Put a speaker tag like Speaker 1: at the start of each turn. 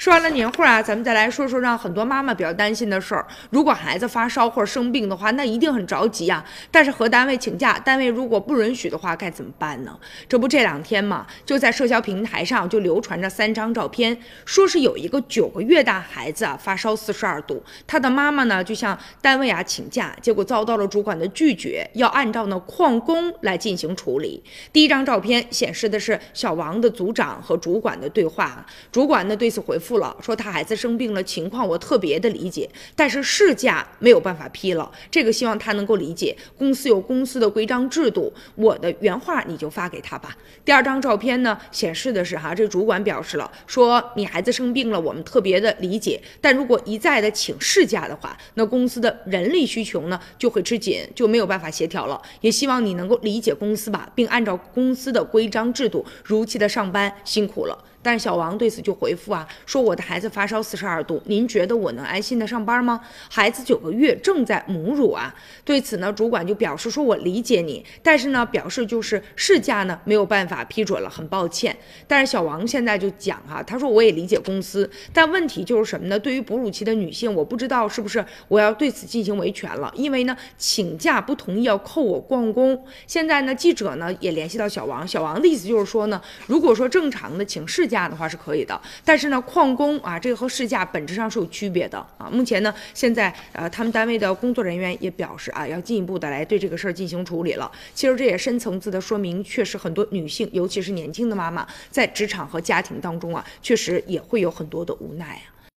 Speaker 1: 说完了年会啊，咱们再来说说让很多妈妈比较担心的事儿。如果孩子发烧或者生病的话，那一定很着急呀。但是和单位请假，单位如果不允许的话，该怎么办呢？这不这两天嘛，就在社交平台上就流传着三张照片，说是有一个九个月大孩子啊发烧四十二度，他的妈妈呢就向单位啊请假，结果遭到了主管的拒绝，要按照呢旷工来进行处理。第一张照片显示的是小王的组长和主管的对话，主管呢对此回复。了说他孩子生病了，情况我特别的理解，但是事假没有办法批了，这个希望他能够理解。公司有公司的规章制度，我的原话你就发给他吧。第二张照片呢，显示的是哈，这主管表示了，说你孩子生病了，我们特别的理解，但如果一再的请事假的话，那公司的人力需求呢就会吃紧，就没有办法协调了。也希望你能够理解公司吧，并按照公司的规章制度如期的上班，辛苦了。但是小王对此就回复啊，说我的孩子发烧四十二度，您觉得我能安心的上班吗？孩子九个月正在母乳啊。对此呢，主管就表示说，我理解你，但是呢，表示就是事假呢没有办法批准了，很抱歉。但是小王现在就讲啊，他说我也理解公司，但问题就是什么呢？对于哺乳期的女性，我不知道是不是我要对此进行维权了，因为呢，请假不同意要扣我旷工。现在呢，记者呢也联系到小王，小王的意思就是说呢，如果说正常的请事价的话是可以的，但是呢，旷工啊，这个和事假本质上是有区别的啊。目前呢，现在呃，他们单位的工作人员也表示啊，要进一步的来对这个事儿进行处理了。其实这也深层次的说明，确实很多女性，尤其是年轻的妈妈，在职场和家庭当中啊，确实也会有很多的无奈啊。